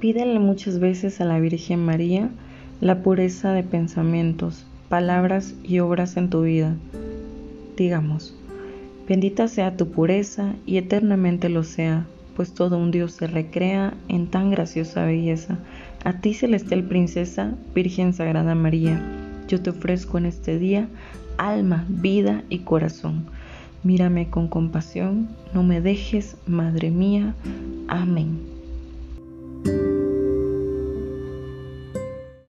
Pídele muchas veces a la Virgen María la pureza de pensamientos, palabras y obras en tu vida. Digamos, bendita sea tu pureza y eternamente lo sea, pues todo un Dios se recrea en tan graciosa belleza. A ti, celestial princesa, Virgen Sagrada María, yo te ofrezco en este día alma, vida y corazón. Mírame con compasión, no me dejes, Madre mía. Amén.